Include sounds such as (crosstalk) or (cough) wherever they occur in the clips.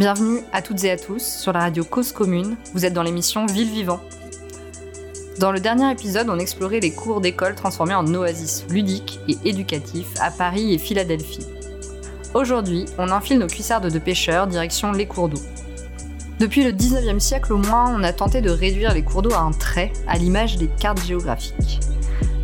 Bienvenue à toutes et à tous sur la radio Cause Commune. Vous êtes dans l'émission Ville Vivant. Dans le dernier épisode, on explorait les cours d'école transformés en oasis ludiques et éducatifs à Paris et Philadelphie. Aujourd'hui, on enfile nos cuissardes de pêcheurs direction les cours d'eau. Depuis le 19e siècle au moins, on a tenté de réduire les cours d'eau à un trait, à l'image des cartes géographiques.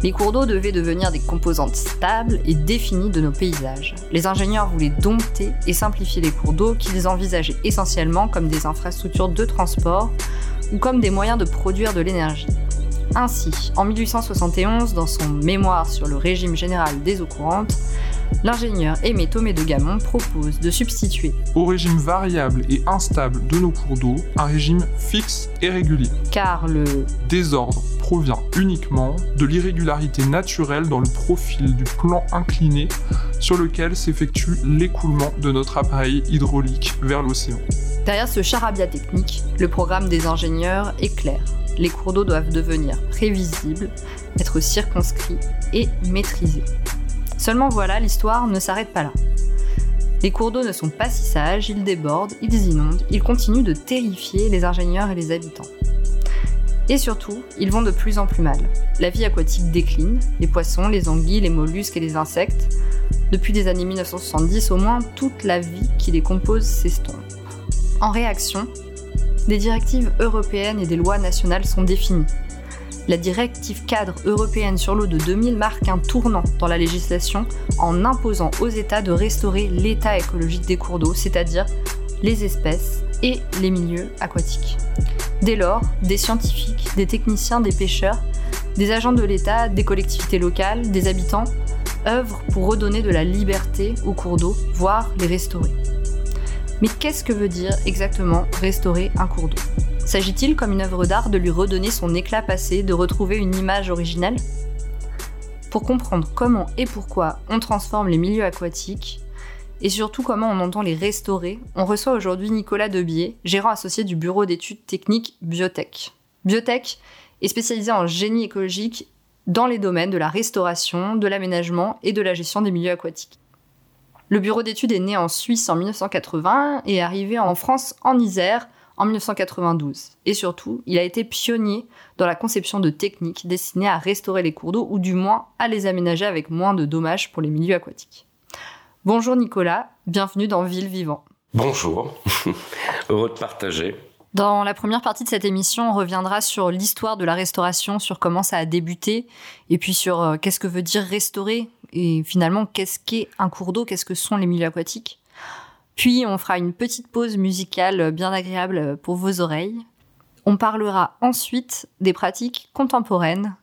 Les cours d'eau devaient devenir des composantes stables et définies de nos paysages. Les ingénieurs voulaient dompter et simplifier les cours d'eau qu'ils envisageaient essentiellement comme des infrastructures de transport ou comme des moyens de produire de l'énergie. Ainsi, en 1871, dans son mémoire sur le régime général des eaux courantes, l'ingénieur Aimé Thomé de Gamon propose de substituer au régime variable et instable de nos cours d'eau un régime fixe et régulier. Car le désordre provient uniquement de l'irrégularité naturelle dans le profil du plan incliné sur lequel s'effectue l'écoulement de notre appareil hydraulique vers l'océan. Derrière ce charabia technique, le programme des ingénieurs est clair. Les cours d'eau doivent devenir prévisibles, être circonscrits et maîtrisés. Seulement voilà, l'histoire ne s'arrête pas là. Les cours d'eau ne sont pas si sages, ils débordent, ils inondent, ils continuent de terrifier les ingénieurs et les habitants. Et surtout, ils vont de plus en plus mal. La vie aquatique décline, les poissons, les anguilles, les mollusques et les insectes. Depuis les années 1970 au moins, toute la vie qui les compose s'estompe. En réaction, des directives européennes et des lois nationales sont définies. La directive cadre européenne sur l'eau de 2000 marque un tournant dans la législation en imposant aux États de restaurer l'état écologique des cours d'eau, c'est-à-dire les espèces et les milieux aquatiques. Dès lors, des scientifiques, des techniciens, des pêcheurs, des agents de l'État, des collectivités locales, des habitants œuvrent pour redonner de la liberté aux cours d'eau, voire les restaurer. Mais qu'est-ce que veut dire exactement restaurer un cours d'eau? S'agit-il, comme une œuvre d'art, de lui redonner son éclat passé, de retrouver une image originelle Pour comprendre comment et pourquoi on transforme les milieux aquatiques, et surtout comment on entend les restaurer, on reçoit aujourd'hui Nicolas Debier, gérant associé du bureau d'études techniques Biotech. Biotech est spécialisé en génie écologique dans les domaines de la restauration, de l'aménagement et de la gestion des milieux aquatiques. Le bureau d'études est né en Suisse en 1980 et est arrivé en France en Isère en 1992. Et surtout, il a été pionnier dans la conception de techniques destinées à restaurer les cours d'eau ou du moins à les aménager avec moins de dommages pour les milieux aquatiques. Bonjour Nicolas, bienvenue dans Ville Vivant. Bonjour, (laughs) heureux de partager. Dans la première partie de cette émission, on reviendra sur l'histoire de la restauration, sur comment ça a débuté, et puis sur euh, qu'est-ce que veut dire restaurer, et finalement qu'est-ce qu'est un cours d'eau, qu'est-ce que sont les milieux aquatiques. Puis on fera une petite pause musicale bien agréable pour vos oreilles. On parlera ensuite des pratiques contemporaines.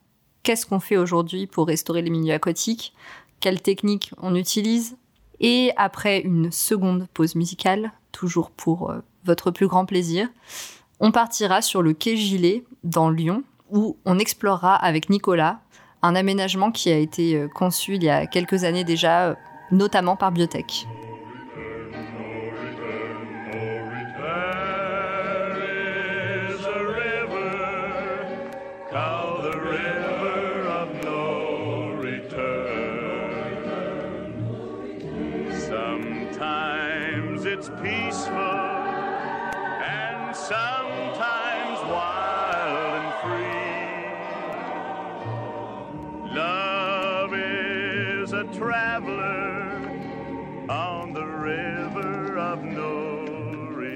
Qu'est-ce qu'on fait aujourd'hui pour restaurer les milieux aquatiques? Quelles techniques on utilise? Et après une seconde pause musicale, toujours pour euh, votre plus grand plaisir, on partira sur le quai Gilet dans Lyon où on explorera avec Nicolas un aménagement qui a été euh, conçu il y a quelques années déjà, euh, notamment par Biotech.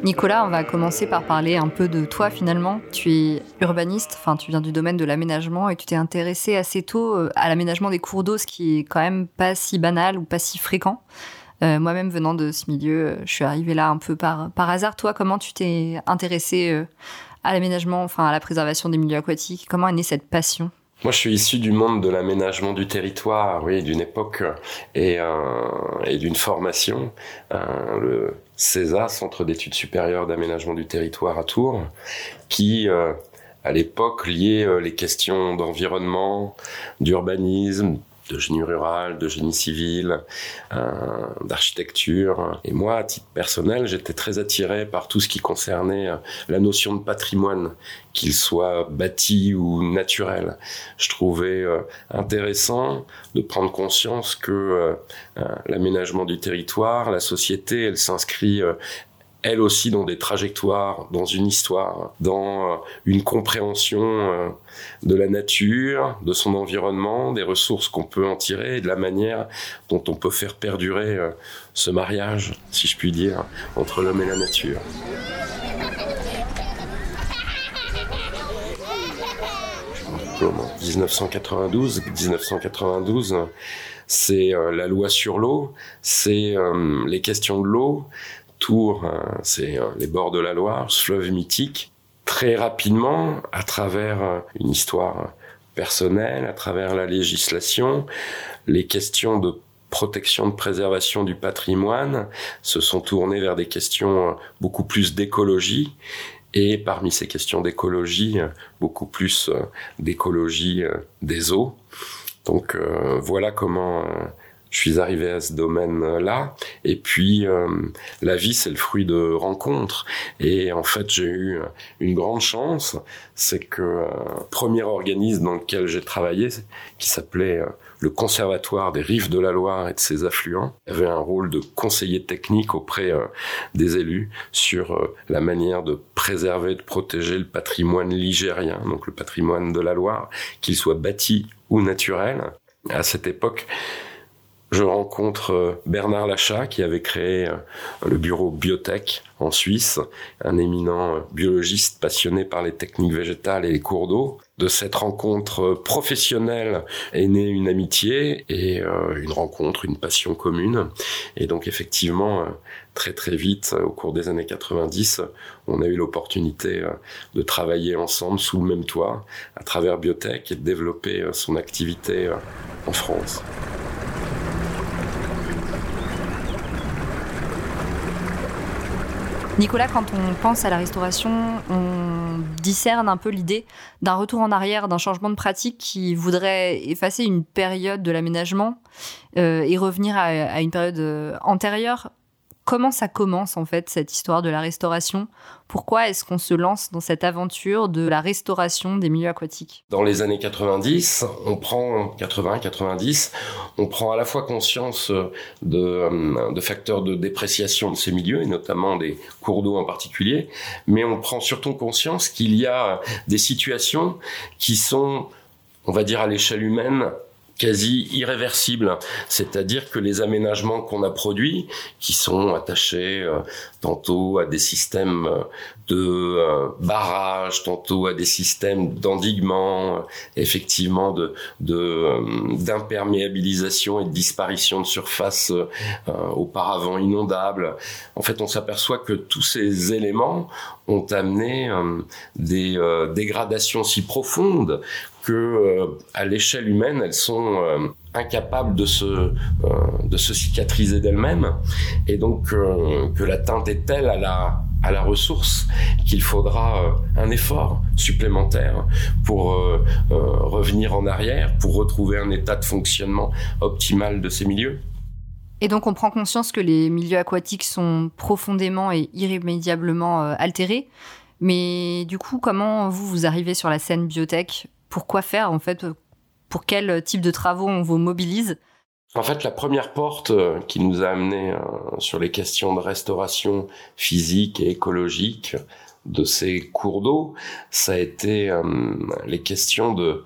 Nicolas, on va commencer par parler un peu de toi finalement. Tu es urbaniste, enfin tu viens du domaine de l'aménagement et tu t'es intéressé assez tôt euh, à l'aménagement des cours d'eau, ce qui est quand même pas si banal ou pas si fréquent. Euh, moi-même venant de ce milieu, euh, je suis arrivée là un peu par, par hasard. Toi, comment tu t'es intéressé à l'aménagement, enfin à la préservation des milieux aquatiques? Comment est née cette passion? Moi, je suis issu du monde de l'aménagement du territoire, oui, d'une époque et, d'une formation. CESA, Centre d'études supérieures d'aménagement du territoire à Tours, qui, euh, à l'époque, liait euh, les questions d'environnement, d'urbanisme, de génie rural, de génie civil, euh, d'architecture. Et moi, à titre personnel, j'étais très attiré par tout ce qui concernait euh, la notion de patrimoine, qu'il soit bâti ou naturel. Je trouvais euh, intéressant de prendre conscience que l'aménagement du territoire, la société, elle s'inscrit elles aussi dans des trajectoires, dans une histoire, dans euh, une compréhension euh, de la nature, de son environnement, des ressources qu'on peut en tirer de la manière dont on peut faire perdurer euh, ce mariage, si je puis dire, entre l'homme et la nature. Comment 1992, 1992, c'est la loi sur l'eau, c'est les questions de l'eau, Tours, hein, c'est euh, les bords de la Loire, fleuve mythique. Très rapidement, à travers euh, une histoire personnelle, à travers la législation, les questions de protection, de préservation du patrimoine se sont tournées vers des questions euh, beaucoup plus d'écologie. Et parmi ces questions d'écologie, beaucoup plus d'écologie des eaux. Donc voilà comment je suis arrivé à ce domaine-là. Et puis, euh, la vie, c'est le fruit de rencontres. Et en fait, j'ai eu une grande chance, c'est que euh, premier organisme dans lequel j'ai travaillé, qui s'appelait euh, le Conservatoire des Rives de la Loire et de ses affluents, avait un rôle de conseiller technique auprès des élus sur la manière de préserver, de protéger le patrimoine ligérien, donc le patrimoine de la Loire, qu'il soit bâti ou naturel. À cette époque, je rencontre euh, Bernard Lachat qui avait créé euh, le bureau Biotech en Suisse, un éminent euh, biologiste passionné par les techniques végétales et les cours d'eau. De cette rencontre professionnelle est née une amitié et une rencontre, une passion commune. Et donc effectivement, très très vite, au cours des années 90, on a eu l'opportunité de travailler ensemble sous le même toit à travers Biotech et de développer son activité en France. Nicolas, quand on pense à la restauration, on discerne un peu l'idée d'un retour en arrière, d'un changement de pratique qui voudrait effacer une période de l'aménagement euh, et revenir à, une période euh, antérieure comment ça commence en fait cette histoire de la restauration? Pourquoi est-ce qu'on se lance dans cette aventure de la restauration des milieux aquatiques? Dans les années 90, on prend 80-90, on prend à la fois conscience de, euh, de, facteurs de dépréciation de ces milieux et notamment des cours d'eau en particulier, mais on prend surtout conscience qu'il y a des situations qui sont on va dire à l'échelle humaine, quasi irréversible. C'est-à-dire que les aménagements qu'on a produits, qui sont attachés euh, tantôt à des systèmes euh, de euh, barrage, tantôt à des systèmes d'endiguement, effectivement de d'imperméabilisation et de disparition de surfaces auparavant inondables. En fait, on s'aperçoit que tous ces éléments ont amené des dégradations si profondes que euh, à l'échelle humaine, elles sont euh, incapables de se euh, de se cicatriser d'elles-mêmes, et donc que l'atteinte est telle à la à la ressource qu'il faudra un effort supplémentaire pour revenir en arrière, pour retrouver un état de fonctionnement optimal de ces milieux. Et donc on prend conscience que les milieux aquatiques sont profondément et irrémédiablement altérés. Mais du coup, comment vous, vous arrivez sur la scène biotech? Pourquoi faire en fait Pour quel type de travaux on vous mobilise? En fait, la première porte euh, qui nous a amené euh, sur les questions de restauration physique et écologique de ces cours d'eau, ça a été euh, les questions de,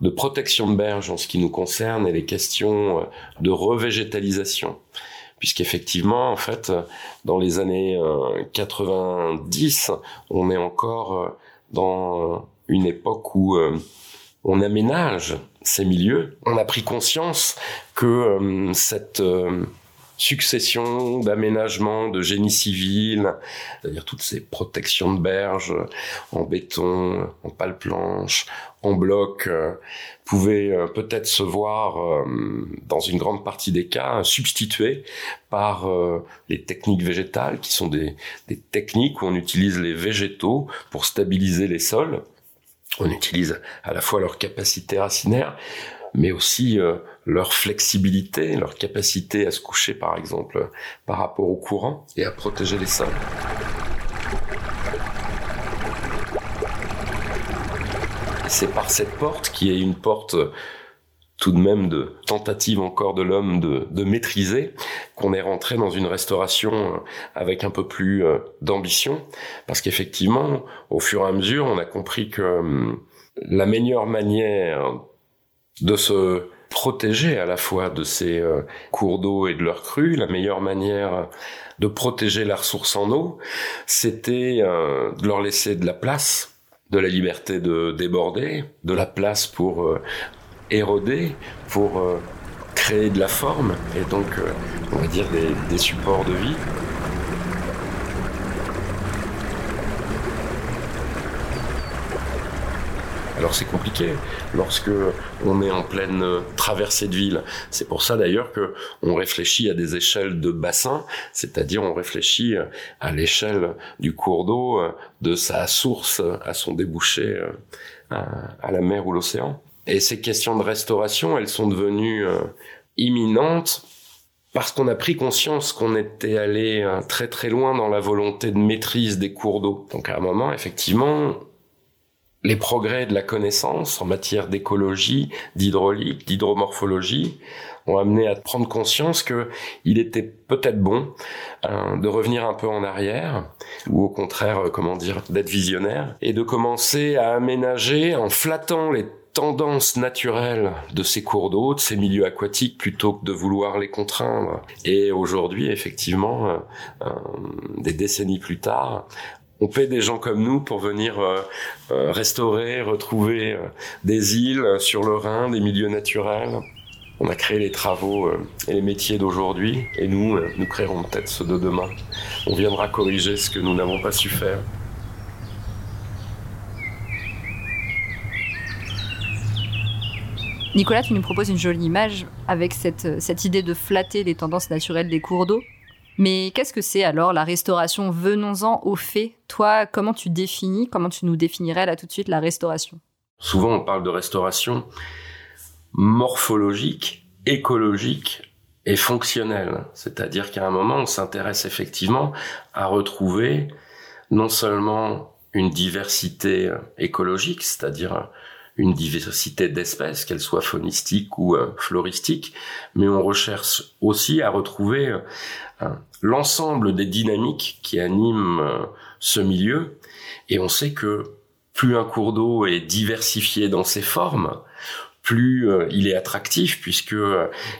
de protection de berge en ce qui nous concerne et les questions de revégétalisation. Puisqu'effectivement, en fait, dans les années 90, on est encore dans une époque où euh, on aménage ces milieux. On a pris conscience que euh, cette euh, succession d'aménagements, de génie civil, c'est-à-dire toutes ces protections de berges en béton, en pale planche, en bloc, pouvaient peut-être se voir, dans une grande partie des cas, substituées par les techniques végétales, qui sont des techniques où on utilise les végétaux pour stabiliser les sols on utilise à la fois leur capacité racinaire, mais aussi euh, leur flexibilité, leur capacité à se coucher par exemple par rapport au courant et à protéger les sols. C'est par cette porte qui est une porte tout de même de tentative encore de l'homme de, de maîtriser, qu'on est rentré dans une restauration euh, avec un peu plus euh, d'ambition, parce qu'effectivement, au fur et à mesure, on a compris que hum, la meilleure manière de se protéger à la fois de ces euh, cours d'eau et de leurs crues, la meilleure manière de protéger la ressource en eau, c'était de leur laisser de la place, de la liberté de déborder, de la place pour éroder pour euh, créer de la forme et donc, euh, on va dire, des, des supports de vie. Alors c'est compliqué lorsque on est en pleine euh, traversée de ville. C'est pour ça d'ailleurs que on réfléchit à des échelles de bassin, c'est-à-dire on réfléchit à l'échelle du cours d'eau, de sa source à son débouché à la mer ou l'océan. Et ces questions de restauration, elles sont devenues euh, imminentes parce qu'on a pris conscience qu'on était allé euh, très très loin dans la volonté de maîtrise des cours d'eau. Donc à un moment, effectivement, les progrès de la connaissance en matière d'écologie, d'hydraulique, d'hydromorphologie ont amené à prendre conscience que il était peut-être bon euh, de revenir un peu en arrière ou au contraire comment dire d'être visionnaire et de commencer à aménager en flattant les tendance naturelle de ces cours d'eau, de ces milieux aquatiques, plutôt que de vouloir les contraindre. Et aujourd'hui, effectivement, euh, euh, des décennies plus tard, on paie des gens comme nous pour venir euh, restaurer, retrouver des îles sur le Rhin, des milieux naturels. On a créé les travaux et les métiers d'aujourd'hui, et nous, nous créerons peut-être ceux de demain. On viendra corriger ce que nous n'avons pas su faire. Nicolas, tu nous proposes une jolie image avec cette, cette idée de flatter les tendances naturelles des cours d'eau. Mais qu'est-ce que c'est alors la restauration? Venons-en au fait. Toi, comment tu définis, comment tu nous définirais là tout de suite la restauration? Souvent, on parle de restauration morphologique, écologique et fonctionnelle. C'est-à-dire qu'à un moment, on s'intéresse effectivement à retrouver non seulement une diversité écologique, c'est-à-dire une diversité d'espèces, qu'elles soient faunistiques ou euh, floristiques, mais on recherche aussi à retrouver euh, l'ensemble des dynamiques qui animent euh, ce milieu, et on sait que plus un cours d'eau est diversifié dans ses formes, plus il est attractif puisque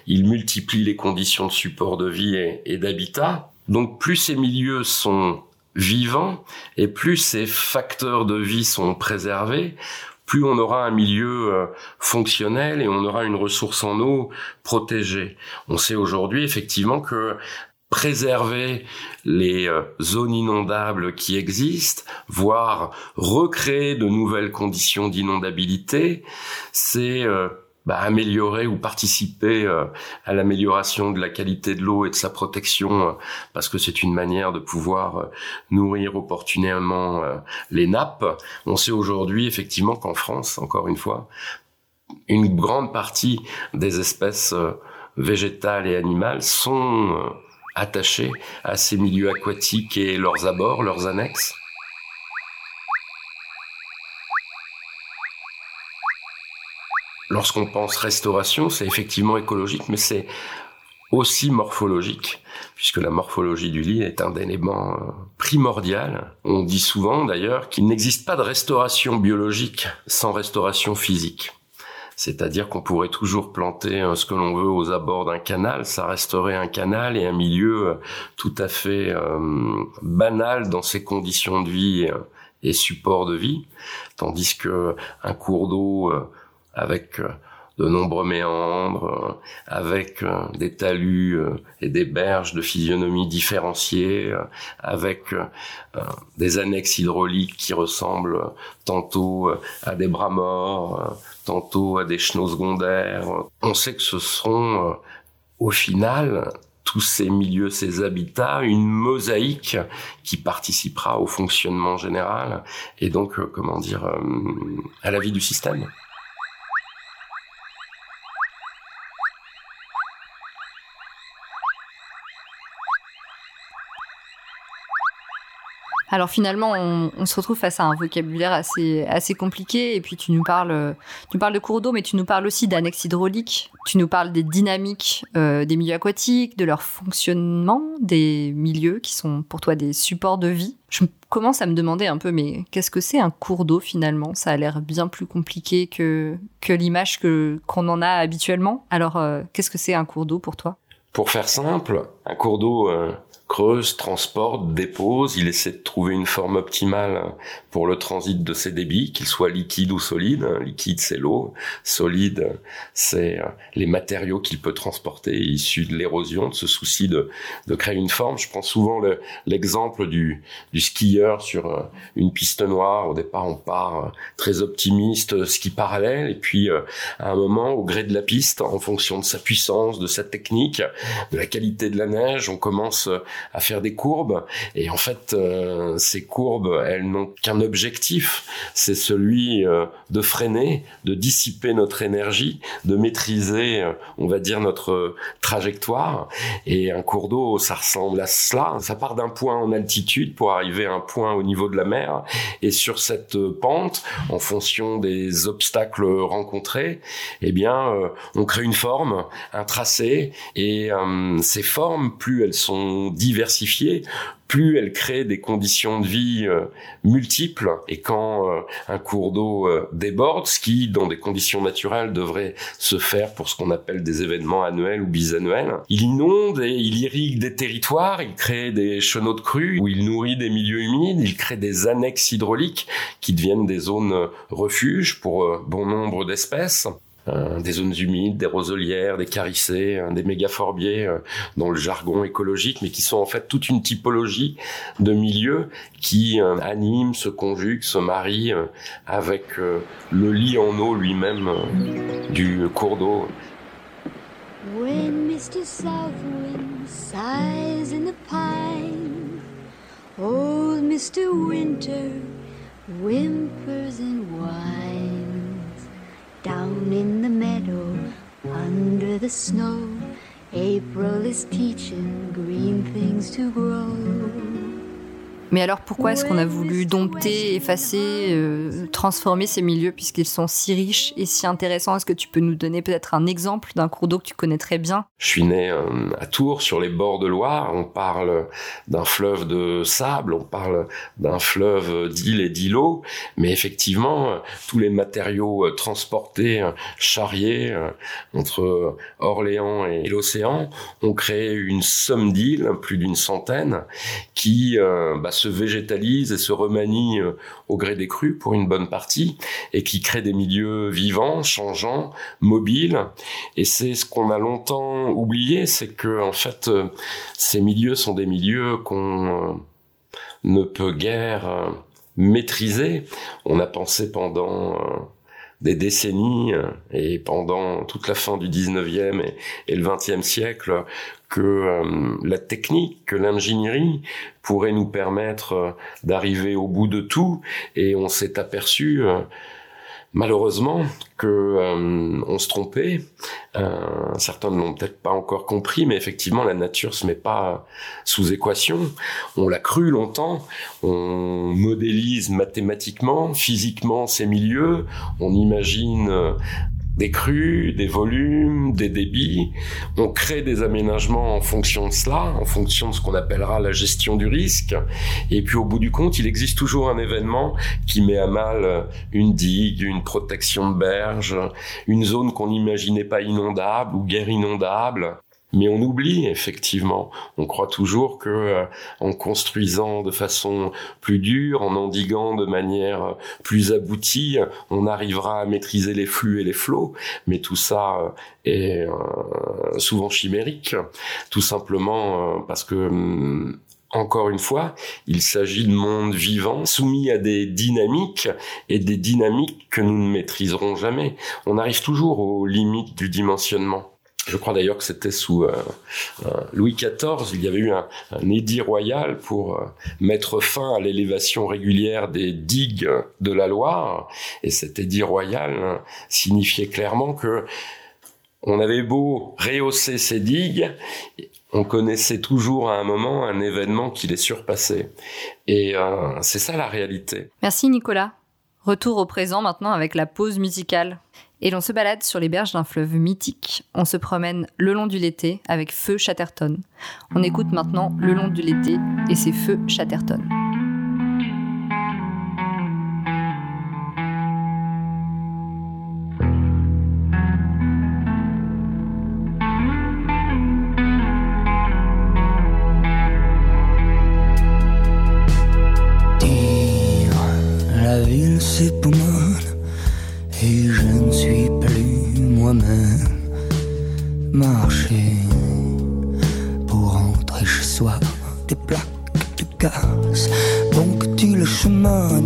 il multiplie les conditions de support de vie et, et d'habitat. Donc plus ces milieux sont vivants et plus ces facteurs de vie sont préservés, plus on aura un milieu euh, fonctionnel et on aura une ressource en eau protégée. On sait aujourd'hui effectivement que préserver les euh, zones inondables qui existent, voire recréer de nouvelles conditions d'inondabilité, c'est euh, bah, améliorer ou participer euh, à l'amélioration de la qualité de l'eau et de sa protection, euh, parce que c'est une manière de pouvoir euh, nourrir opportunément les nappes. On sait aujourd'hui effectivement qu'en France, encore une fois, une grande partie des espèces végétales et animales sont attachées à ces milieux aquatiques et leurs abords, leurs annexes. Lorsqu'on pense restauration, c'est effectivement écologique, mais c'est aussi morphologique, puisque la morphologie du lit est un élément euh, primordial. On dit souvent d'ailleurs qu'il n'existe pas de restauration biologique sans restauration physique. C'est-à-dire qu'on pourrait toujours planter euh, ce que l'on veut aux abords d'un canal, ça resterait un canal et un milieu euh, tout à fait banal dans ses conditions de vie et support de vie, tandis que un cours d'eau avec euh, de nombreux méandres, euh, avec euh, des talus et des berges de physionomie différenciées, avec des annexes hydrauliques qui ressemblent tantôt à des bras morts, tantôt à des chenaux secondaires. On sait que ce seront au final tous ces milieux, ces habitats, une mosaïque qui participera au fonctionnement général et donc, comment dire, à la vie du système. Alors finalement, on, se retrouve face à un vocabulaire assez, assez compliqué. Et puis tu nous parles, tu parles de cours d'eau, mais tu nous parles aussi d'annexes hydrauliques. Tu nous parles des dynamiques euh, des milieux aquatiques, de leur fonctionnement, des milieux qui sont pour toi des supports de vie. Je commence à me demander un peu, mais qu'est-ce que c'est un cours d'eau finalement? Ça a l'air bien plus compliqué que, que l'image que, qu'on en a habituellement. Alors, euh, qu'est-ce que c'est un cours d'eau pour toi? Pour faire simple, un cours d'eau, euh, creuse, transporte, dépose, il essaie de trouver une forme optimale pour le transit de ses débits, qu'ils soient liquides ou solides. Liquide, c'est l'eau. Solide, c'est euh, les matériaux qu'il peut transporter issus de l'érosion, de ce souci de, de créer une forme. Je prends souvent l'exemple du, du skieur sur euh, une piste noire. Au départ, on part euh, très optimiste, ski parallèle, et puis à un moment, au gré de la piste, en fonction de sa puissance, de sa technique, de la qualité de la neige, on commence à faire des courbes. Et en fait, euh, ces courbes, elles n'ont qu'un objectif, c'est celui euh, de freiner, de dissiper notre énergie, de maîtriser, euh, on va dire, notre trajectoire. Et un cours d'eau, ça ressemble à cela. Ça part d'un point en altitude pour arriver à un point au niveau de la mer. Et sur cette pente, en fonction des obstacles rencontrés, eh bien, on crée une forme, un tracé. Et ces formes, plus elles sont diverses, plus elle crée des conditions de vie euh, multiples. Et quand euh, un cours d'eau euh, déborde, ce qui, dans des conditions naturelles, devrait se faire pour ce qu'on appelle des événements annuels ou bisannuels, il inonde et il irrigue des territoires, il crée des chenaux de crues où il nourrit des milieux humides, il crée des annexes hydrauliques qui deviennent des zones refuges pour bon nombre d'espèces. Euh, des zones humides, des roselières, des carissées, euh, des mégaforbiers euh, dans le jargon écologique, mais qui sont en fait toute une typologie de milieux qui animent, se conjuguent, se marient avec le lit en eau lui-même du cours d'eau. When Mr. Sighs in the pine, old Mr. Winter whimpers and. Down in the meadow, under the snow, April is teaching green things to grow. Mais alors pourquoi est-ce qu'on a voulu dompter, effacer, euh, transformer ces milieux puisqu'ils sont si riches et si intéressants? Est-ce que tu peux nous donner peut-être un exemple d'un cours d'eau que tu connais très bien? Je suis né euh, à Tours, sur les bords de Loire. On parle d'un fleuve de sable, on parle d'un fleuve d'îles et d'îlots. Mais effectivement, tous les matériaux euh, transportés, charriés entre Orléans et l'océan ont créé une somme d'îles, plus d'une centaine, qui bah, se végétalise et se remanie euh, au gré des crues pour une bonne partie et qui crée des milieux vivants, changeants, mobiles. Et c'est ce qu'on a longtemps oublié, c'est que en fait euh, ces milieux sont des milieux qu'on euh, ne peut guère maîtriser. On a pensé pendant des décennies et pendant toute la fin du 19e et, le 20e siècle que euh, la technique, que l'ingénierie pourrait nous permettre euh, d'arriver au bout de tout. Et on s'est aperçu euh, malheureusement que on se trompait. certains ne l'ont peut-être pas encore compris, mais effectivement la nature se met pas sous équation. On l'a cru longtemps. On modélise mathématiquement, physiquement ces milieux. On imagine des crues, des volumes, des débits. On crée des aménagements en fonction de cela, en fonction de ce qu'on appellera la gestion du risque. Et puis au bout du compte, il existe toujours un événement qui met à mal une digue, une protection de berge, une zone qu'on n'imaginait pas inondable ou guère inondable. Mais on oublie effectivement. On croit toujours que euh, en construisant de façon plus dure, en endiguant de manière plus aboutie, on arrivera à maîtriser les flux et les flots. Mais tout ça euh, est euh, souvent chimérique, tout simplement parce que hum, encore une fois, il s'agit de mondes vivants soumis à des dynamiques et des dynamiques que nous ne maîtriserons jamais. On arrive toujours aux limites du dimensionnement. Je crois d'ailleurs que c'était sous euh, euh, Louis XIV, il y avait eu un, édit royal pour euh, mettre fin à l'élévation régulière des digues de la Loire, et cet édit royal hein, signifiait clairement que on avait beau rehausser ces digues, on connaissait toujours à un moment un événement qui les surpassait. Et c'est ça la réalité. Merci Nicolas. Retour au présent maintenant avec la pause musicale. Et l'on se balade sur les berges d'un fleuve mythique. On se promène le long du Lété avec Feu Chatterton. On écoute maintenant Le long du Lété et c'est Feu Chatterton.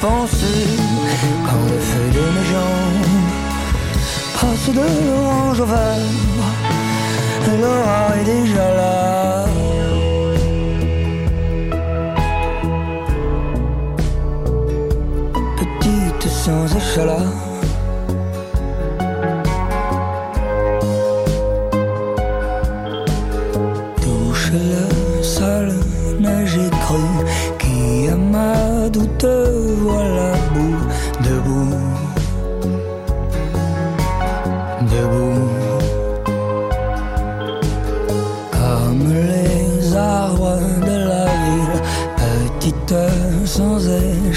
pensais quand le feu de mes jambes passe de l'orange au vert, l'aura est déjà là. Petite sans échalas.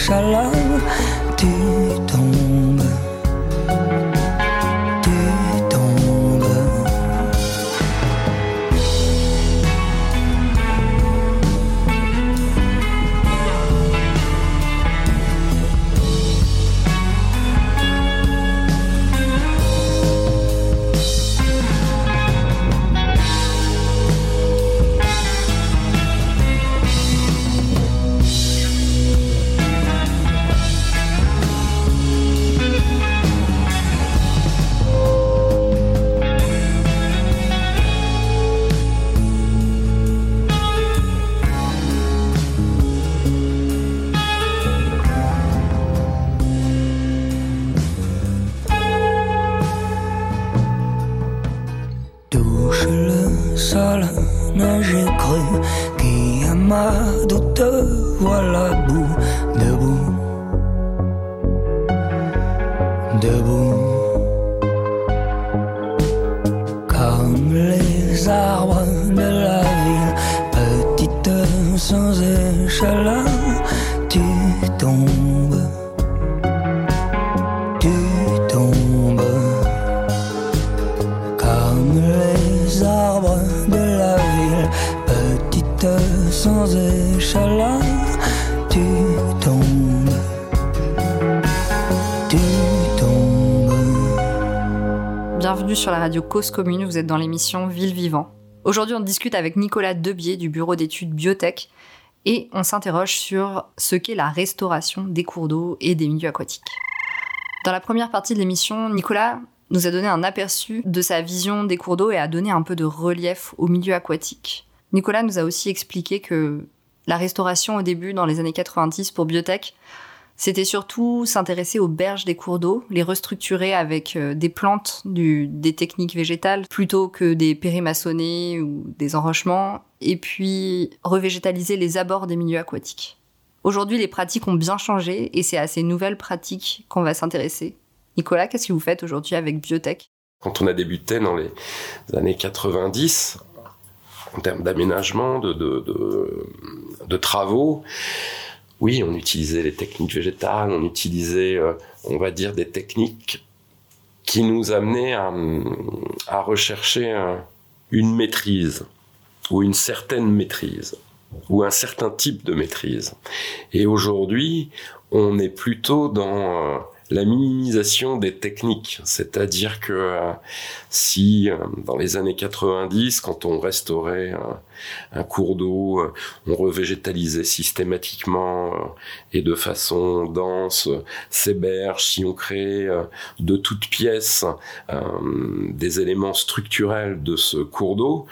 Échalas, tu touche le sol, j'ai cru qui a ma doute voilà bout debout, debout. Comme les arbres de la ville, petite sans échelle, tu tombes. Sur la radio Cause Commune, vous êtes dans l'émission Ville Vivant. Aujourd'hui, on discute avec Nicolas Debier du bureau d'études Biotech et on s'interroge sur ce qu'est la restauration des cours d'eau et des milieux aquatiques. Dans la première partie de l'émission, Nicolas nous a donné un aperçu de sa vision des cours d'eau et a donné un peu de relief au milieu aquatique. Nicolas nous a aussi expliqué que la restauration au début, dans les années 90 pour Biotech, c'était surtout s'intéresser aux berges des cours d'eau, les restructurer avec euh, des plantes, des techniques végétales, plutôt que des périmaçonnés ou des enrochements, et puis revégétaliser les abords des milieux aquatiques. Aujourd'hui, les pratiques ont bien changé et c'est à ces nouvelles pratiques qu'on va s'intéresser. Nicolas, qu'est-ce que vous faites aujourd'hui avec Biotech? Quand on a débuté dans les années 90, en termes d'aménagement, de, de travaux, oui, on utilisait les techniques végétales, on utilisait, euh, on va dire, des techniques qui nous amenaient à, rechercher une maîtrise ou une certaine maîtrise ou un certain type de maîtrise. Et aujourd'hui, on est plutôt dans euh, la minimisation des techniques. C'est-à-dire que euh, si euh, dans les années 90, quand on restaurait un, cours d'eau, euh, on revégétalisait systématiquement et de façon dense ces berges, si on créait de toutes pièces des éléments structurels de ce cours d'eau,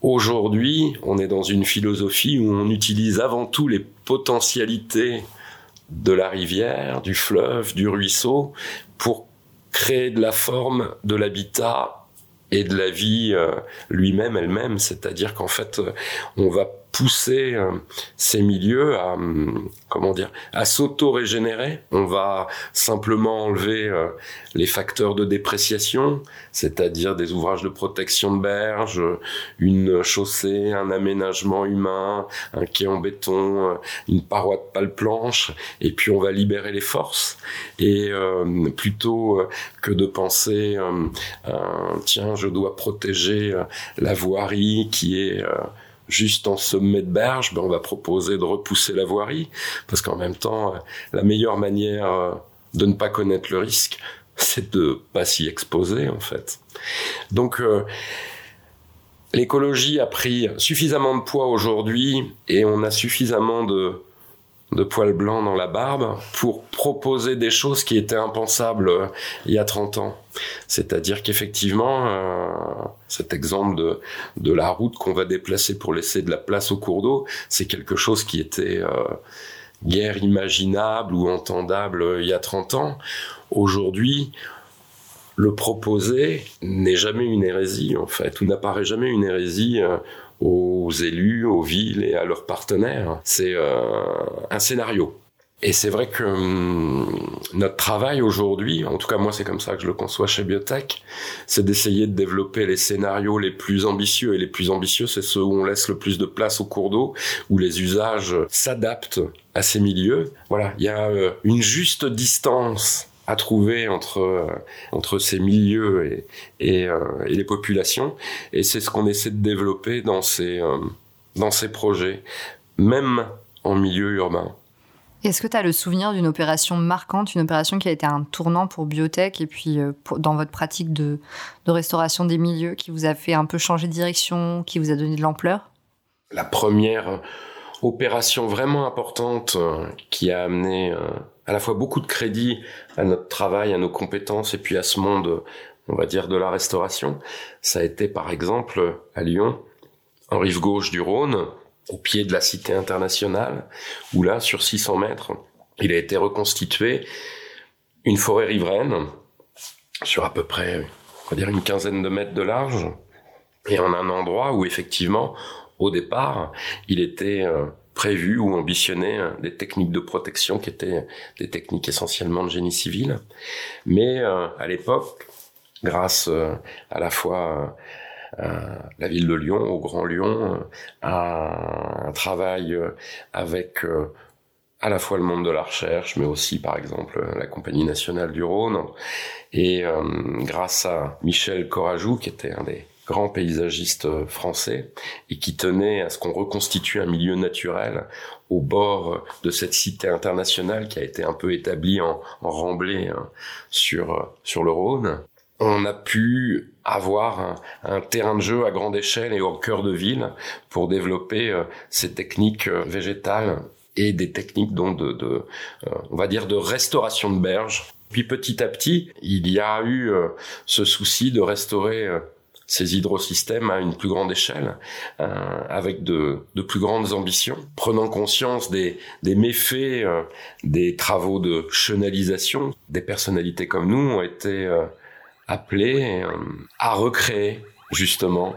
Aujourd'hui, on est dans une philosophie où on utilise avant tout les potentialités de la rivière, du fleuve, du ruisseau, pour créer de la forme de l'habitat et de la vie euh, lui-même, elle-même. C'est-à-dire qu'en fait, euh, on va pousser euh, ces milieux à hum, comment dire à s'auto-régénérer. On va simplement enlever euh, les facteurs de dépréciation, c'est-à-dire des ouvrages de protection de berge, une chaussée, un aménagement humain, un quai en béton, euh, une paroi de pale planche, et puis on va libérer les forces. Et plutôt que de penser tiens je dois protéger la voirie qui est juste en sommet de berge, ben on va proposer de repousser la voirie, parce qu'en même temps, euh, la meilleure manière euh, de ne pas connaître le risque, (laughs) c'est de pas s'y exposer en fait. Donc euh, l'écologie a pris suffisamment de poids aujourd'hui et on a suffisamment de de poils blancs dans la barbe pour proposer des choses qui étaient impensables euh, il y a 30 ans. C'est-à-dire qu'effectivement, euh, cet exemple de, de la route qu'on va déplacer pour laisser de la place au cours d'eau, c'est quelque chose qui était euh, guère imaginable ou entendable il y a 30 ans. Aujourd'hui, le proposer n'est jamais une hérésie en fait, ou n'apparaît jamais une hérésie aux élus, aux villes et à leurs partenaires. C'est euh, un scénario. Et c'est vrai que hum, notre travail aujourd'hui, en tout cas moi c'est comme ça que je le conçois chez Biotech, c'est d'essayer de développer les scénarios les plus ambitieux. Et les plus ambitieux, c'est ceux où on laisse le plus de place au cours d'eau, où les usages s'adaptent à ces milieux. Voilà, il y a euh, une juste distance à trouver entre euh, entre ces milieux et et, euh, et, les populations et c'est ce qu'on essaie de développer dans ces euh, dans ces projets même en milieu urbain. Est-ce que tu as le souvenir d'une opération marquante, une opération qui a été un tournant pour Biotech et puis dans votre pratique de, de restauration des milieux qui vous a fait un peu changer de direction, qui vous a donné de l'ampleur? La première opération vraiment importante qui a amené à la fois beaucoup de crédit à notre travail, à nos compétences et puis à ce monde, on va dire, de la restauration. Ça a été par exemple à Lyon, en rive gauche du Rhône, au pied de la cité internationale, où là, sur 600 mètres, il a été reconstitué une forêt riveraine sur à peu près, on va dire, une quinzaine de mètres de large, et en un endroit où effectivement, au départ, il était euh, prévu ou ambitionné hein, des techniques de protection qui étaient des techniques essentiellement de génie civil. Mais euh, à l'époque, grâce euh, à la fois à euh, la ville de Lyon, au Grand Lyon, à un travail avec à la fois le monde de la recherche, mais aussi par exemple la Compagnie nationale du Rhône, et grâce à Michel Corajou, qui était un des grand paysagiste euh, français et qui tenait à ce qu'on reconstitue un milieu naturel au bord de cette cité internationale qui a été un peu établie en, en hein, sur euh, sur le Rhône. On a pu avoir un, terrain de jeu à grande échelle et au cœur de ville pour développer euh, ces techniques végétales et des techniques donc de, de on va dire de restauration de berges. Puis petit à petit, il y a eu ce souci de restaurer ces hydrosystèmes à une plus grande échelle, euh, avec de, de, plus grandes ambitions, prenant conscience des, des méfaits euh, des travaux de chenalisation. Des personnalités comme nous ont été euh, appelées euh, à recréer justement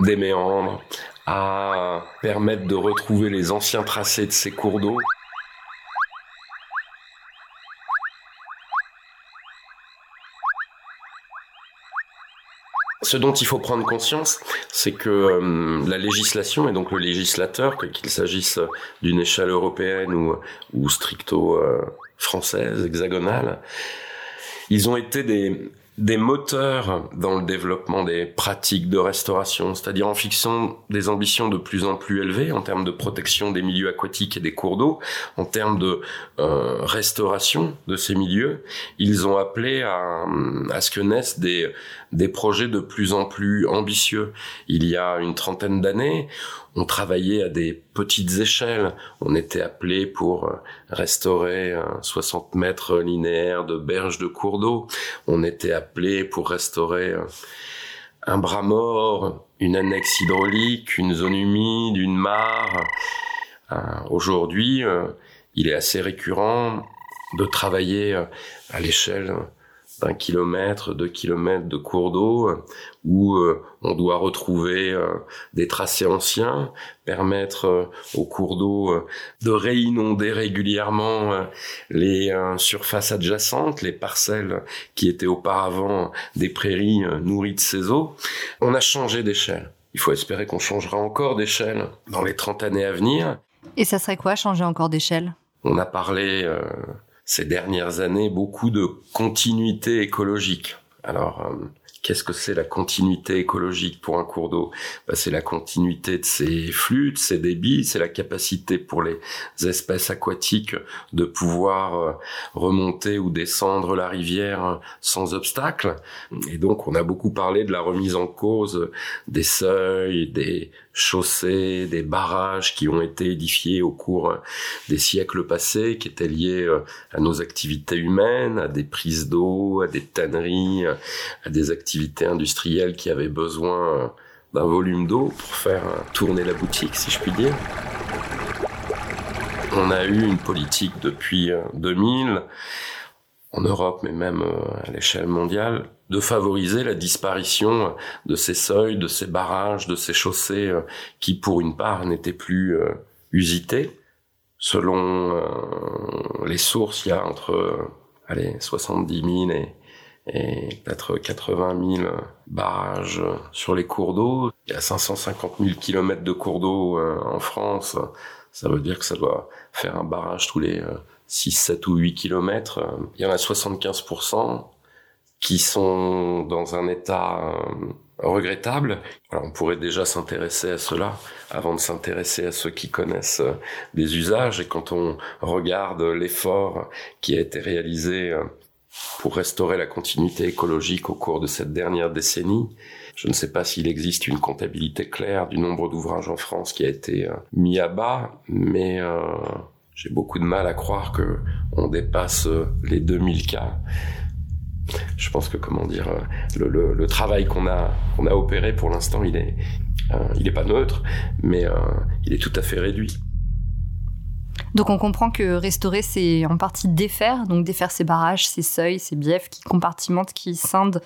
des méandres, à permettre de retrouver les anciens tracés de ces cours d'eau. Ce dont il faut prendre conscience, c'est que euh, la législation et donc le législateur, qu'il s'agisse d'une échelle européenne ou, stricto euh, française, hexagonale, ils ont été des, des moteurs dans le développement des pratiques de restauration, c'est-à-dire en fixant des ambitions de plus en plus élevées en termes de protection des milieux aquatiques et des cours d'eau, en termes de euh, restauration de ces milieux, ils ont appelé à, à ce que naissent des, des projets de plus en plus ambitieux. Il y a une trentaine d'années, on travaillait à des petites échelles. On était appelé pour euh, restaurer 60 mètres linéaires de berges de cours d'eau. On était appelé pour restaurer euh, un bras mort, une annexe hydraulique, une zone humide, une mare. Euh, aujourd'hui, il est assez récurrent de travailler à l'échelle d'un kilomètre, deux kilomètres de cours d'eau, où euh, on doit retrouver euh, des tracés anciens, permettre euh, aux cours d'eau de réinonder régulièrement les surfaces adjacentes, les parcelles qui étaient auparavant des prairies nourries de ces eaux. On a changé d'échelle. Il faut espérer qu'on changera encore d'échelle dans les 30 années à venir. Et ça serait quoi changer encore d'échelle? On a parlé ces dernières années beaucoup de continuité écologique. Alors, euh, Qu'est-ce que c'est la continuité écologique pour un cours d'eau? Bah, C'est la continuité de ses flux, de ses débits, c'est la capacité pour les espèces aquatiques de pouvoir euh, remonter ou descendre la rivière sans obstacle. Et donc on a beaucoup parlé de la remise en cause des seuils, des chaussées, des barrages qui ont été édifiés au cours des siècles passés, qui étaient liés euh, à nos activités humaines, à des prises d'eau, à des tanneries, à des activités industrielles qui avaient besoin d'un volume d'eau pour faire tourner la boutique, si je puis dire. On a eu une politique depuis 2000 euh, en Europe, mais même euh, à l'échelle mondiale, de favoriser la disparition de ces seuils, de ces barrages, de ces chaussées euh, qui, pour une part, n'étaient plus euh, usités. Selon les sources, il y a entre allez, 70 000 et, et peut-être 80 000 barrages sur les cours d'eau. Il y a 550 000 kilomètres de cours d'eau en France. Ça veut dire que ça doit faire un barrage tous les 6, 7 ou 8 kilomètres, euh, il y en a 75% qui sont dans un état euh, regrettable. Alors on pourrait déjà s'intéresser à cela avant de s'intéresser à ceux qui connaissent euh, les usages. Et quand on regarde l'effort qui a été réalisé pour restaurer la continuité écologique au cours de cette dernière décennie, je ne sais pas s'il existe une comptabilité claire du nombre d'ouvrages en France qui a été mis à bas, mais j'ai beaucoup de mal à croire que on dépasse euh, les 2000 cas. Je pense que comment dire, euh, le, travail qu'on a opéré pour l'instant, il est euh, pas neutre, mais il est tout à fait réduit. Donc on comprend que restaurer, c'est en partie défaire, donc défaire ces barrages, ces seuils, ces biefs qui compartimentent, qui scindent,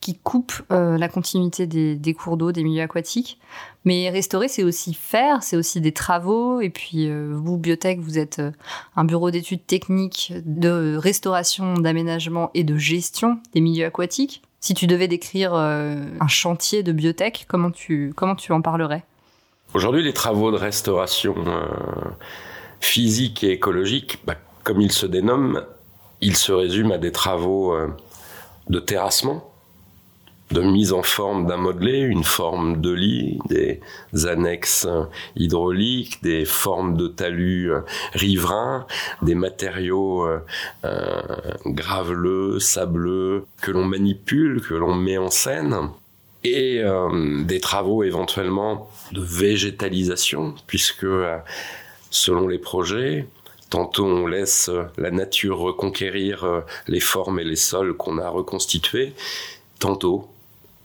qui coupent euh, la continuité des, cours d'eau, des milieux aquatiques. Mais restaurer, c'est aussi faire, c'est aussi des travaux. Et puis euh, vous, Biotech, vous êtes euh, un bureau d'études techniques de restauration, d'aménagement et de gestion des milieux aquatiques. Si tu devais décrire un chantier de biotech, comment tu, comment tu en parlerais? Aujourd'hui, les travaux de restauration physique et écologique, bah, comme il se dénomme, il se résume à des travaux de terrassement, de mise en forme d'un modelé, une forme de lit, des annexes euh, hydrauliques, des formes de talus euh, riverains, des matériaux graveleux, sableux, que l'on manipule, que l'on met en scène et des travaux éventuellement de végétalisation, puisque selon les projets. Tantôt on laisse la nature reconquérir euh, les formes et les sols qu'on a reconstitués. Tantôt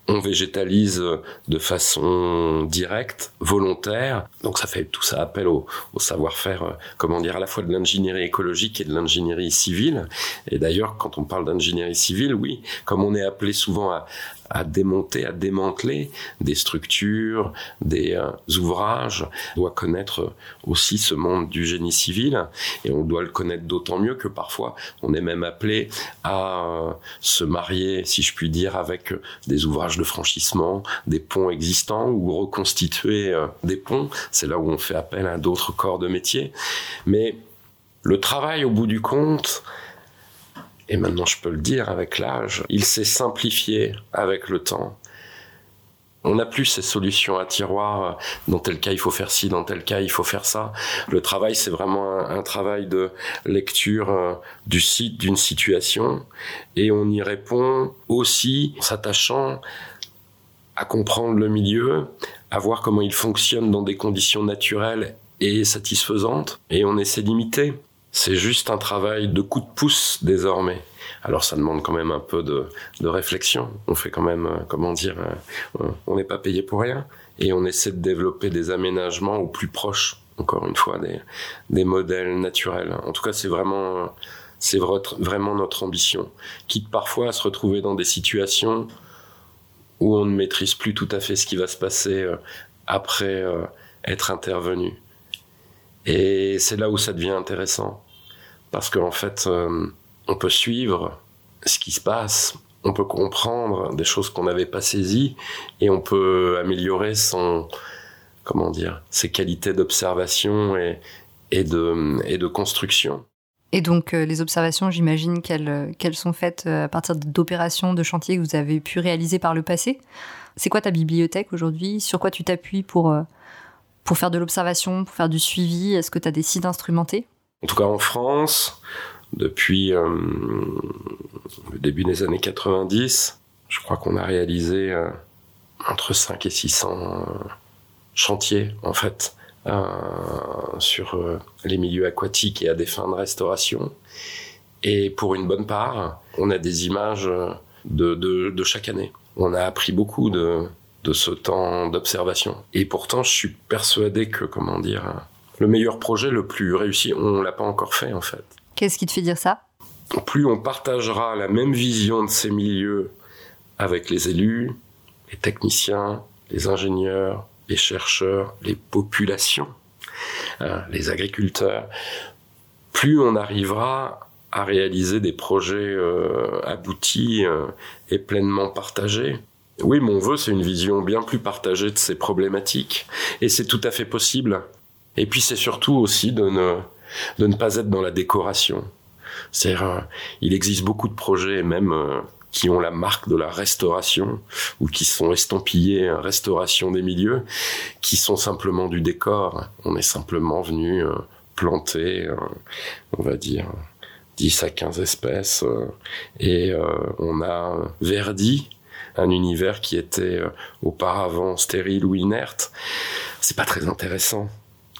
on végétalise de façon directe, volontaire. Donc ça fait tout ça appel au, savoir-faire, euh, comment dire, à la fois de l'ingénierie écologique et de l'ingénierie civile. Et d'ailleurs, quand on parle d'ingénierie civile, oui, comme on est appelé souvent à, à démonter, à démanteler des structures, des euh, ouvrages. On doit connaître aussi ce monde du génie civil et on doit le connaître d'autant mieux que parfois on est même appelé à euh, se marier, si je puis dire, avec des ouvrages de franchissement, des ponts existants ou reconstituer euh, des ponts. C'est là où on fait appel à d'autres corps de métier. Mais le travail, au bout du compte, et maintenant je peux le dire avec l'âge, il s'est simplifié avec le temps. On n'a plus ces solutions à tiroir. Dans tel cas, il faut faire ci, dans tel cas, il faut faire ça. Le travail, c'est vraiment un, travail de lecture euh, du site, d'une situation. Et on y répond aussi en s'attachant à comprendre le milieu, à voir comment il fonctionne dans des conditions naturelles et satisfaisantes. Et on essaie d'imiter. C'est juste un travail de coup de pouce désormais. Alors ça demande quand même un peu de, réflexion. On fait quand même, euh, comment dire, euh, on n'est pas payé pour rien. Et on essaie de développer des aménagements au plus proche, encore une fois, des, modèles naturels. En tout cas, c'est vraiment, c'est vraiment notre ambition. Quitte parfois à se retrouver dans des situations où on ne maîtrise plus tout à fait ce qui va se passer euh, après être intervenu. Et c'est là où ça devient intéressant. Parce qu'en fait, on peut suivre ce qui se passe, on peut comprendre des choses qu'on n'avait pas saisies et on peut améliorer son, comment dire, ses qualités d'observation et, de, construction. Et donc euh, les observations, j'imagine qu'elles qu'elles sont faites euh, à partir d'opérations de chantier que vous avez pu réaliser par le passé. C'est quoi ta bibliothèque aujourd'hui? Sur quoi tu t'appuies pour, euh, pour faire de l'observation, pour faire du suivi? Est-ce que tu as des sites instrumentés? En tout cas en France, depuis euh, le début des années 90. Je crois qu'on a réalisé euh, entre 5 et 600 euh, chantiers, en fait, sur les milieux aquatiques et à des fins de restauration. Et pour une bonne part, on a des images de, chaque année. On a appris beaucoup de, de ce temps d'observation. Et pourtant, je suis persuadé que, comment dire, le meilleur projet, le plus réussi, on l'a pas encore fait, en fait. Qu'est-ce qui te fait dire ça? Plus on partagera la même vision de ces milieux avec les élus, les techniciens, les ingénieurs, les chercheurs, les populations, hein, les agriculteurs, plus on arrivera à réaliser des projets euh, aboutis euh, et pleinement partagés. Oui, mon vœu, c'est une vision bien plus partagée de ces problématiques, et c'est tout à fait possible. Et puis c'est surtout aussi de ne, pas être dans la décoration. cest à euh, il existe beaucoup de projets, même euh, qui ont la marque de la restauration ou qui sont estampillés euh, restauration des milieux, qui sont simplement du décor. On est simplement venu planter, on va dire, 10 à 15 espèces et on a verdi un univers qui était auparavant stérile ou inerte. C'est pas très intéressant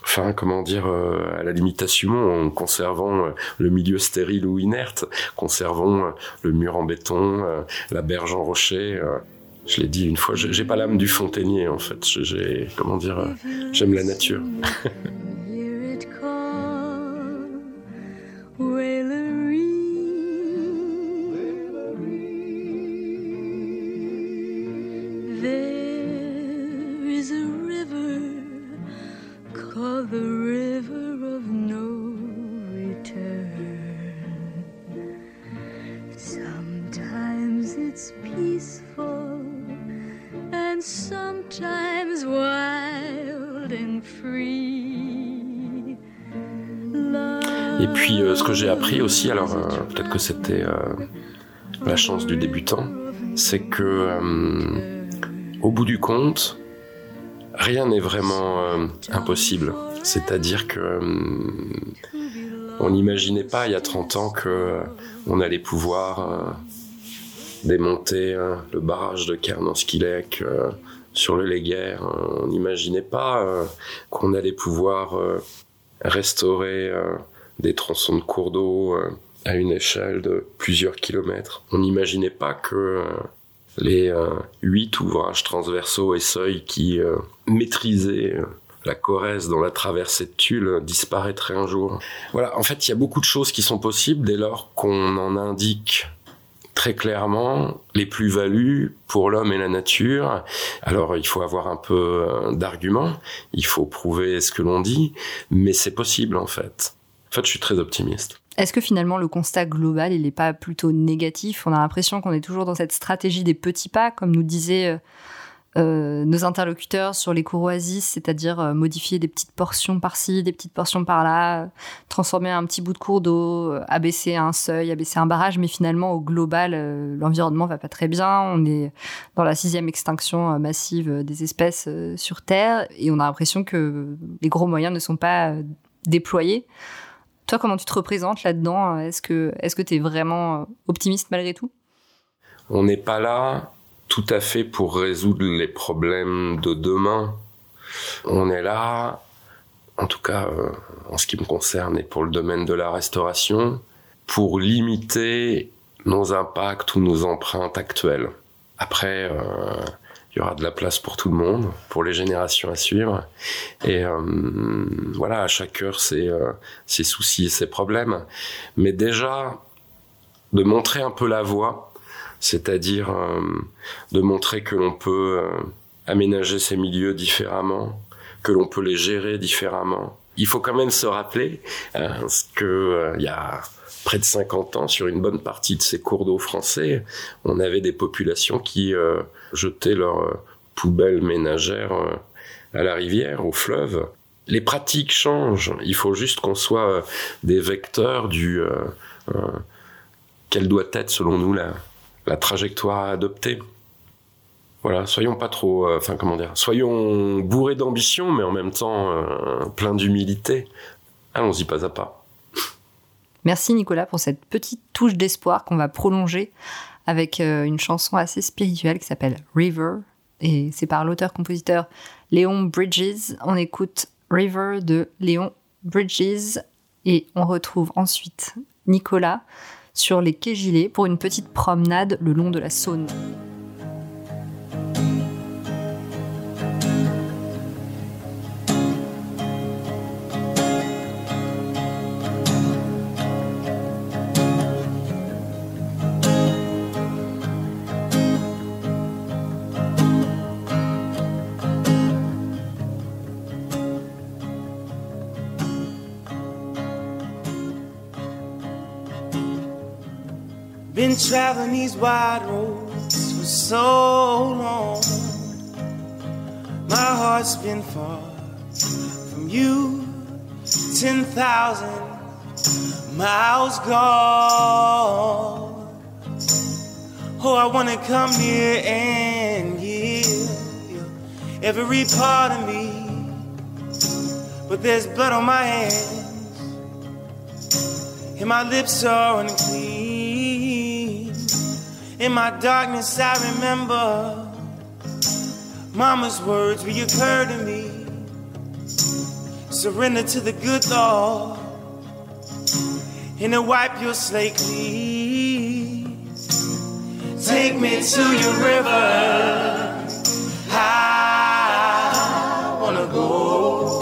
enfin comment dire euh, à la limitation en conservant euh, le milieu stérile ou inerte, conservons euh, le mur en béton, la berge en rocher. je l'ai dit une fois, j'ai pas l'âme du fontainier en fait. J'ai comment dire, j'aime la nature. (laughs) appris aussi, alors euh, peut-être que c'était euh, la chance du débutant, c'est que au bout du compte, rien n'est vraiment impossible. C'est-à-dire que on n'imaginait pas il y a 30 ans que on allait pouvoir démonter le barrage de Kernanskilek sur le Léguer. On n'imaginait pas qu'on allait pouvoir restaurer des tronçons de cours d'eau euh, à une échelle de plusieurs kilomètres. On n'imaginait pas que euh, les euh, huit ouvrages transversaux et seuils qui maîtrisaient la Corrèze dans la traversée de Tulle disparaîtraient un jour. Voilà, en fait, il y a beaucoup de choses qui sont possibles dès lors qu'on en indique très clairement les plus-values pour l'homme et la nature. Alors il faut avoir un peu d'arguments, il faut prouver ce que l'on dit, mais c'est possible en fait. Fait, je suis très optimiste. Est-ce que finalement le constat global, il n'est pas plutôt négatif? On a l'impression qu'on est toujours dans cette stratégie des petits pas, comme nous disait euh, nos interlocuteurs sur les cours c'est-à-dire euh, modifier des petites portions par-ci, des petites portions par-là, transformer un petit bout de cours d'eau, euh, abaisser un seuil, abaisser un barrage, mais finalement au global, euh, l'environnement va pas très bien. On est dans la sixième extinction euh, massive des espèces euh, sur Terre et on a l'impression que les gros moyens ne sont pas euh, déployés. Toi, comment tu te représentes là-dedans? Est-ce que que tu es vraiment euh, optimiste malgré tout? On n'est pas là tout à fait pour résoudre les problèmes de demain. On est là, en tout cas euh, en ce qui me concerne et pour le domaine de la restauration, pour limiter nos impacts ou nos empreintes actuelles. Après, euh, il y aura de la place pour tout le monde, pour les générations à suivre. Et euh, voilà, à chaque heure, ses, euh, ses soucis et ses problèmes. Mais déjà, de montrer un peu la voie, c'est-à-dire euh, de montrer que l'on peut euh, aménager ces milieux différemment, que l'on peut les gérer différemment. Il faut quand même se rappeler euh, que euh, il y a près de 50 ans, sur une bonne partie de ces cours d'eau français, on avait des populations qui euh, jetaient leurs euh, poubelles ménagères à la rivière, au fleuve. Les pratiques changent. Il faut juste qu'on soit des vecteurs du quelle doit être, selon nous, la trajectoire à adopter. Voilà, soyons pas trop, euh, enfin comment dire, soyons bourrés d'ambition, mais en même temps euh, plein d'humilité. Allons-y pas à pas. Merci Nicolas pour cette petite touche d'espoir qu'on va prolonger avec euh, une chanson assez spirituelle qui s'appelle River et c'est par l'auteur-compositeur Léon Bridges. On écoute River de Léon Bridges et on retrouve ensuite Nicolas sur les quais Gilets pour une petite promenade le long de la Saône. Been traveling these wide roads for so long. My heart's been far from you, 10,000 miles gone. Oh, I wanna come near and give every part of me. But there's blood on my hands, and my lips are unclean. In my darkness, I remember Mama's words reoccur to me. Surrender to the good Lord, and to wipe your slate clean. Take me to your river. I wanna go.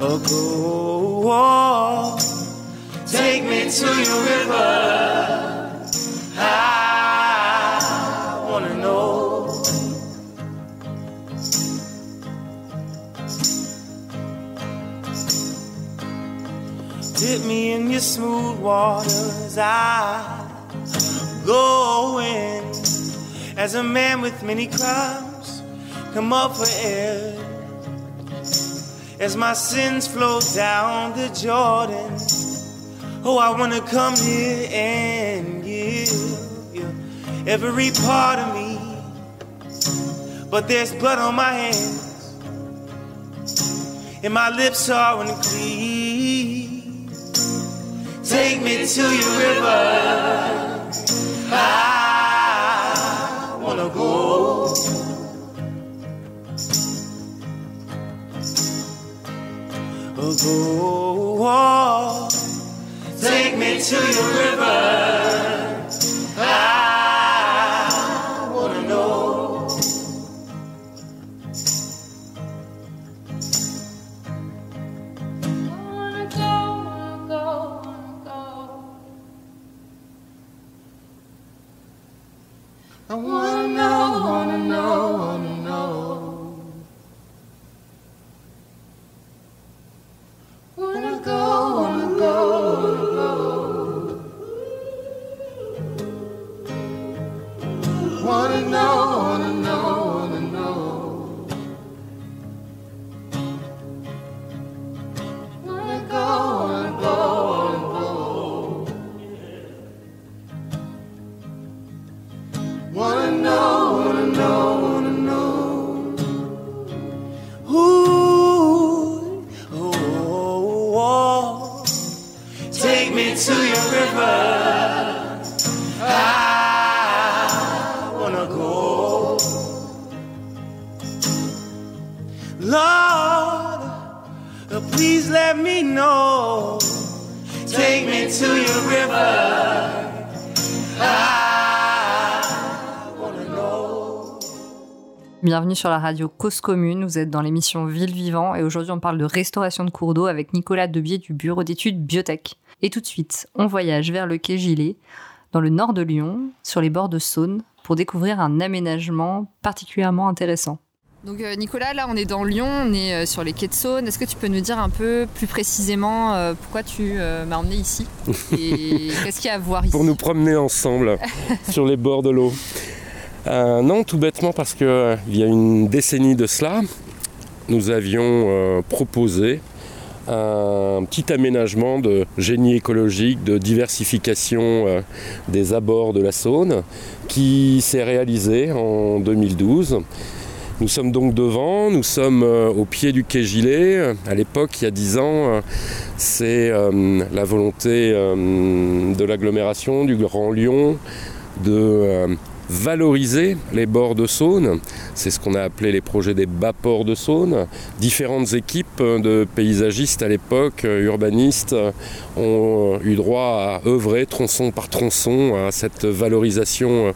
Oh, go. Take me to your river. I wanna know. Dip me in your smooth waters. I go in as a man with many crimes. Come up for air as my sins flow down the Jordan. Oh, I wanna come here and give you every part of me. But there's blood on my hands, and my lips are unclean. Take me to your river. I wanna go. Oh, go. Take me to your river. I sur la radio Cause Commune, vous êtes dans l'émission Ville Vivant et aujourd'hui on parle de restauration de cours d'eau avec Nicolas Debier du bureau d'études Biotech. Et tout de suite, on voyage vers le quai Gilet, dans le nord de Lyon, sur les bords de Saône, pour découvrir un aménagement particulièrement intéressant. Donc euh, Nicolas, là on est dans Lyon, on est euh, sur les quais de Saône. Est-ce que tu peux nous dire un peu plus précisément euh, pourquoi tu euh, m'as emmené ici? Et (laughs) qu'est-ce qu'il y a à voir ici? Pour nous promener ensemble (laughs) sur les bords de l'eau. Euh, non, tout bêtement parce que euh, il y a une décennie de cela, nous avions euh, proposé un petit aménagement de génie écologique, de diversification des abords de la Saône, qui s'est réalisé en 2012. Nous sommes donc devant, nous sommes au pied du quai Gilet. À l'époque, il y a 10 ans, c'est la volonté de l'agglomération du Grand Lyon de valoriser les bords de Saône. C'est ce qu'on a appelé les projets des bas ports de Saône. Différentes équipes de paysagistes à l'époque, euh, urbanistes, ont euh, eu droit à œuvrer tronçon par tronçon à cette valorisation euh,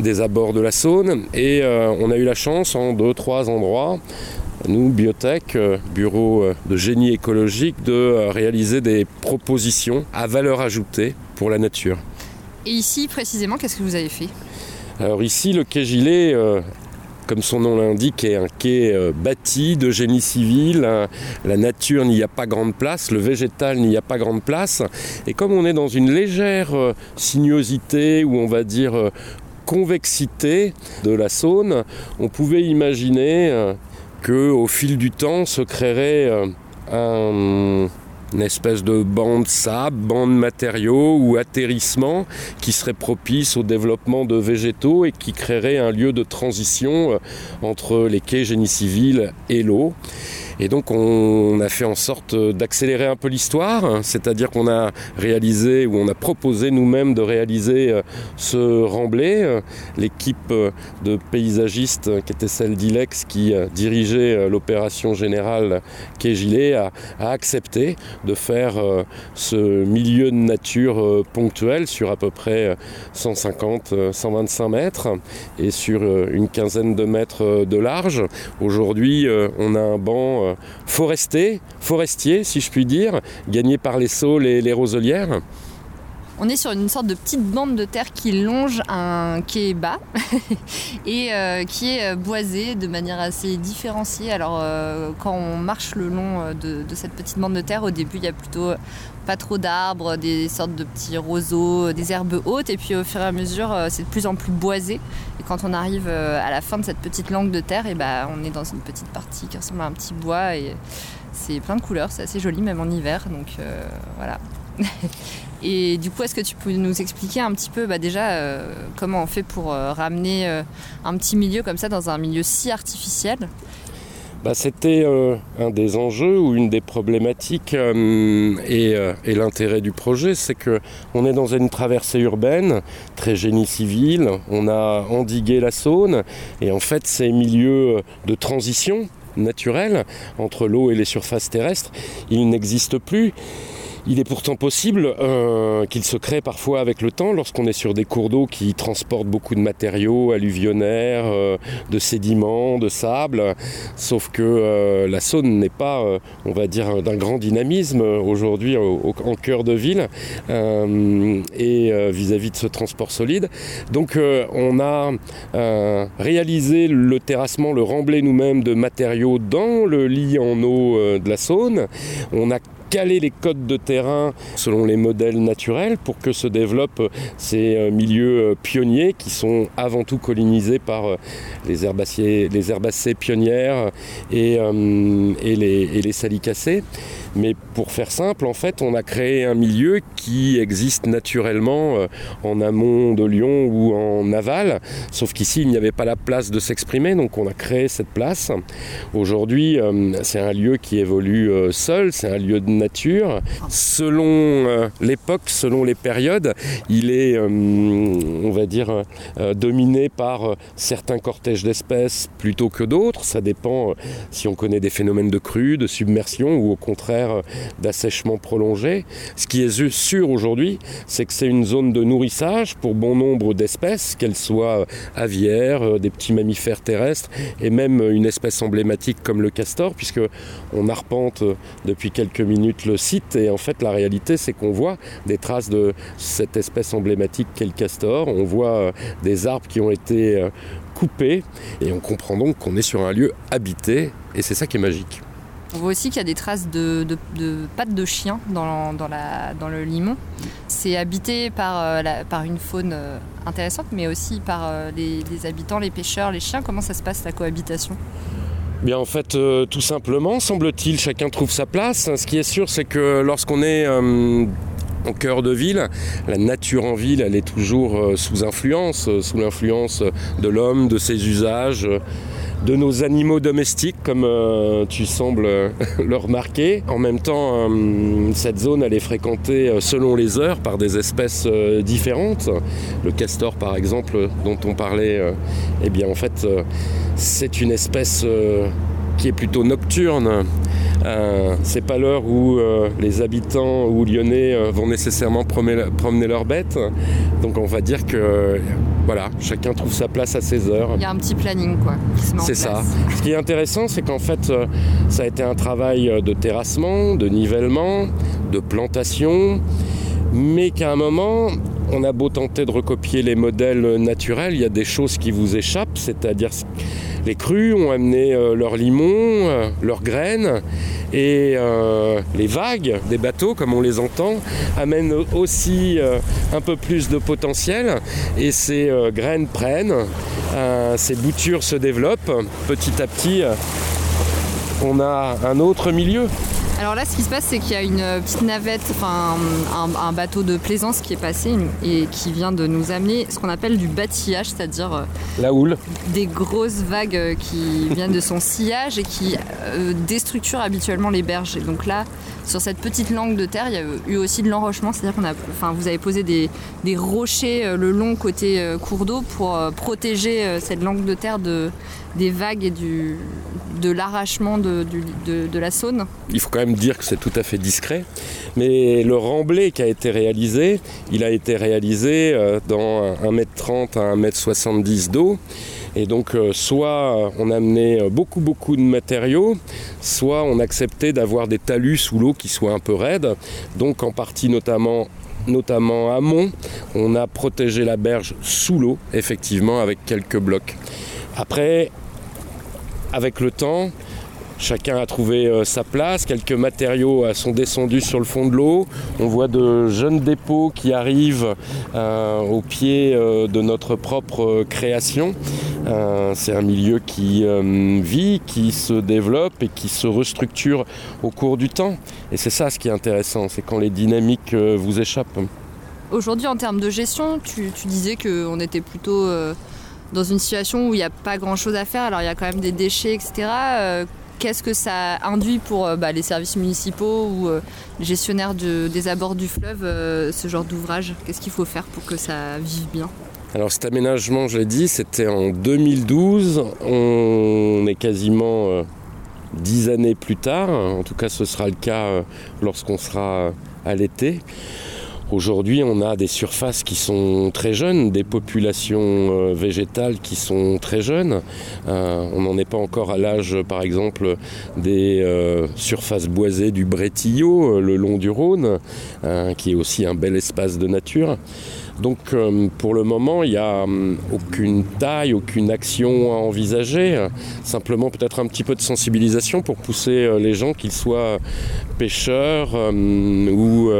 des abords de la Saône. Et on a eu la chance en deux, trois endroits nous, Biotech, bureau de génie écologique, de réaliser des propositions à valeur ajoutée pour la nature. Et ici précisément, qu'est-ce que vous avez fait? Alors ici, le quai Gilet, euh, comme son nom l'indique, est un quai euh, bâti de génie civil. Euh, La nature n'y a pas grande place, le végétal n'y a pas grande place. Et comme on est dans une légère euh, sinuosité, ou on va dire convexité de la Saône, on pouvait imaginer que au fil du temps se créerait un- une espèce de bande sable, bande matériaux ou atterrissement qui serait propice au développement de végétaux et qui créerait un lieu de transition euh, entre les quais génie civil et l'eau. Et donc on a fait en sorte d'accélérer un peu l'histoire, c'est-à-dire qu'on a réalisé ou on a proposé nous-mêmes de réaliser euh, ce remblai. Euh, L'équipe euh, de paysagistes euh, qui était celle d'Ilex qui euh, dirigeait euh, l'opération générale Quai Gilet a, a accepté de faire euh, ce milieu de nature euh, ponctuel sur à peu près euh, 150, euh, 125 mètres et sur euh, une quinzaine de mètres euh, de large. Aujourd'hui, euh, on a un banc foresté, forestier si je puis dire, gagné par les saules et les roselières. On est sur une sorte de petite bande de terre qui longe un quai bas (laughs) et euh, qui est euh, boisée de manière assez différenciée. Alors euh, quand on marche le long de, cette petite bande de terre, au début il y a plutôt pas trop d'arbres, des sortes de petits roseaux, des herbes hautes et puis au fur et à mesure c'est de plus en plus boisé. Et quand on arrive à la fin de cette petite langue de terre, et ben on est dans une petite partie qui ressemble à un petit bois et c'est plein de couleurs, c'est assez joli même en hiver. Donc voilà. (laughs) Et du coup, est-ce que tu peux nous expliquer un petit peu bah, déjà euh, comment on fait pour euh, ramener euh, un petit milieu comme ça dans un milieu si artificiel? Bah, C'était un des enjeux ou une des problématiques et, et l'intérêt du projet, c'est que on est dans une traversée urbaine, très génie civil, on a endigué la Saône et en fait ces milieux de transition naturelle entre l'eau et les surfaces terrestres, ils n'existent plus. Il est pourtant possible euh, qu'il se crée parfois avec le temps lorsqu'on est sur des cours d'eau qui transportent beaucoup de matériaux alluvionnaires, euh, de sédiments, de sable. Sauf que euh, la Saône n'est pas, on va dire, d'un grand dynamisme aujourd'hui au- au- en cœur de ville et vis-à-vis de ce transport solide. Donc on a réalisé le terrassement, le remblai nous-mêmes de matériaux dans le lit en eau de la Saône. On a caler les codes de terrain selon les modèles naturels pour que se développent ces euh, milieux euh, pionniers qui sont avant tout colonisés par euh, les herbacées, pionnières et les salicacées. Mais pour faire simple, en fait, on a créé un milieu qui existe naturellement euh, en amont de Lyon ou en aval, sauf qu'ici, il n'y avait pas la place de s'exprimer, donc on a créé cette place. Aujourd'hui, euh, c'est un lieu qui évolue euh, seul, c'est un lieu de nature. Selon l'époque, selon les périodes, il est, on va dire, dominé par certains cortèges d'espèces plutôt que d'autres. Ça dépend si on connaît des phénomènes de crue, de submersion ou au contraire d'assèchement prolongé. Ce qui est sûr aujourd'hui, c'est que c'est une zone de nourrissage pour bon nombre d'espèces, qu'elles soient aviaires, euh, des petits mammifères terrestres et même une espèce emblématique comme le castor, puisque on arpente depuis quelques minutes le site et en fait la réalité c'est qu'on voit des traces de cette espèce emblématique qu'est le castor, on voit euh, des arbres qui ont été euh, coupés et on comprend donc qu'on est sur un lieu habité et c'est ça qui est magique. On voit aussi qu'il y a des traces de, pattes de chien dans, le limon. C'est habité par, euh, une faune euh, intéressante, mais aussi par euh, les, habitants, les pêcheurs, les chiens. Comment ça se passe la cohabitation? Bien en fait, tout simplement, semble-t-il, chacun trouve sa place. Ce qui est sûr, c'est que lorsqu'on est en cœur de ville, la nature en ville, elle est toujours sous influence, sous l'influence de l'homme, de ses usages de nos animaux domestiques, comme euh, tu sembles euh, (laughs) le remarquer. En même temps, euh, cette zone, elle est fréquentée selon les heures par des espèces différentes. Le castor, par exemple, dont on parlait, eh bien, en fait, c'est une espèce qui est plutôt nocturne. Euh, c'est pas l'heure où euh, les habitants ou lyonnais euh, vont nécessairement promener, leurs bêtes. Donc on va dire que voilà, chacun trouve sa place à ses heures. Il y a un petit planning quoi. C'est ça. Ce qui est intéressant, c'est qu'en fait, ça a été un travail de terrassement, de nivellement, de plantation, mais qu'à un moment, on a beau tenter de recopier les modèles naturels, il y a des choses qui vous échappent, c'est-à-dire les crues ont amené euh, leurs limons, euh, leurs graines, et euh, les vagues des bateaux, comme on les entend, amènent aussi un peu plus de potentiel, et ces graines prennent, ces boutures se développent, petit à petit, on a un autre milieu. Alors là, ce qui se passe, c'est qu'il y a une petite navette, enfin un, bateau de plaisance qui est passé et qui vient de nous amener ce qu'on appelle du bâtillage, c'est-à-dire euh, la houle, des grosses vagues euh, qui viennent de son sillage et qui euh, déstructurent habituellement les berges. Et donc là, sur cette petite langue de terre, il y a eu aussi de l'enrochement, c'est-à-dire qu'on a, enfin, vous avez posé des, rochers le long côté cours d'eau pour protéger cette langue de terre de, des vagues et de l'arrachement de, la Saône. Il faut quand même dire que c'est tout à fait discret, mais le remblai qui a été réalisé, il a été réalisé euh, dans 1m30 à 1m70 d'eau. Et donc, euh, soit on amenait beaucoup, beaucoup de matériaux, soit on acceptait d'avoir des talus sous l'eau qui soient un peu raides. Donc, en partie, notamment notamment amont, on a protégé la berge sous l'eau, effectivement, avec quelques blocs. Après, avec le temps, chacun a trouvé euh, sa place, quelques matériaux euh, sont descendus sur le fond de l'eau. On voit de jeunes dépôts qui arrivent euh, au pied de notre propre création. c'est un milieu qui vit, qui se développe et qui se restructure au cours du temps. Et c'est ça ce qui est intéressant, c'est quand les dynamiques vous échappent. Aujourd'hui, en termes de gestion, tu, disais qu'on était plutôt dans une situation où il n'y a pas grand chose à faire, alors il y a quand même des déchets, etc. qu'est-ce que ça induit pour euh, bah, les services municipaux ou euh, les gestionnaires des abords du fleuve, ce genre d'ouvrage? Qu'est-ce qu'il faut faire pour que ça vive bien? Alors cet aménagement, je l'ai dit, c'était en 2012. On est quasiment dix années plus tard. En tout cas, ce sera le cas lorsqu'on sera à l'été. Aujourd'hui, on a des surfaces qui sont très jeunes, des populations euh, végétales qui sont très jeunes. Euh, on n'en est pas encore à l'âge, par exemple, des euh, surfaces boisées du Brétillot, le long du Rhône, qui est aussi un bel espace de nature. Donc pour le moment, il n'y a aucune taille, aucune action à envisager. Simplement peut-être un petit peu de sensibilisation pour pousser les gens, qu'ils soient pêcheurs ou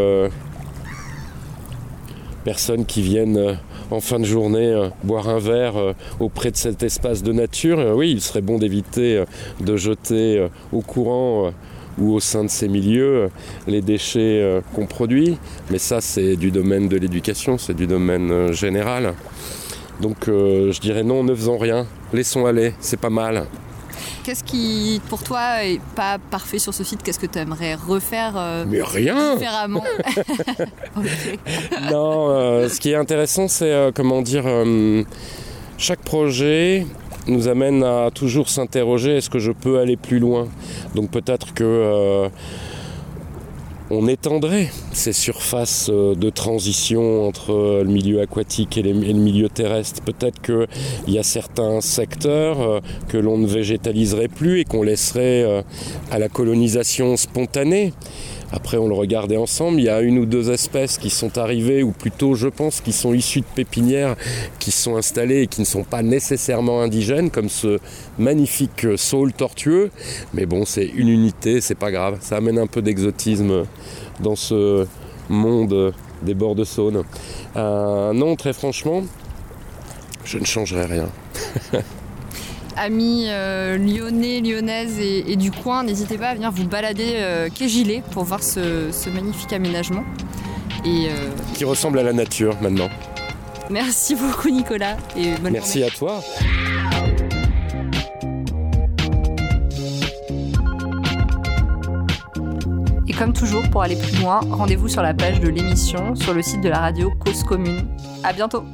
personnes qui viennent euh, en fin de journée euh, boire un verre euh, auprès de cet espace de nature. oui, il serait bon d'éviter de jeter au courant ou au sein de ces milieux les déchets qu'on produit. Mais ça, c'est du domaine de l'éducation, c'est du domaine général. Donc je dirais non, ne faisons rien, laissons aller, c'est pas mal. Qu'est-ce qui, pour toi, est pas parfait sur ce site Qu'est-ce que tu aimerais refaire euh, Mais rien différemment. (laughs) (laughs) Non, euh, ce qui est intéressant, c'est euh, comment dire, chaque projet nous amène à toujours s'interroger est-ce que je peux aller plus loin? Donc peut-être que on étendrait ces surfaces euh, de transition entre euh, le milieu aquatique et, le milieu terrestre. Peut-être qu'il y a certains secteurs euh, que l'on ne végétaliserait plus et qu'on laisserait à la colonisation spontanée. Après, on le regardait ensemble. Il y a une ou deux espèces qui sont arrivées, ou plutôt, je pense, qui sont issues de pépinières, qui sont installées et qui ne sont pas nécessairement indigènes, comme ce magnifique saule tortueux. Mais bon, c'est une unité, c'est pas grave. Ça amène un peu d'exotisme dans ce monde des bords de Saône. Euh, non, très franchement, je ne changerai rien. (laughs) Amis euh, lyonnais, lyonnaises et, et du coin, n'hésitez pas à venir vous balader euh, quai Gilet pour voir ce, ce magnifique aménagement. Et euh, Qui ressemble à la nature maintenant. merci beaucoup Nicolas et bonne Merci journée. à toi. Et comme toujours, pour aller plus loin, rendez-vous sur la page de l'émission sur le site de la radio Cause Commune. À bientôt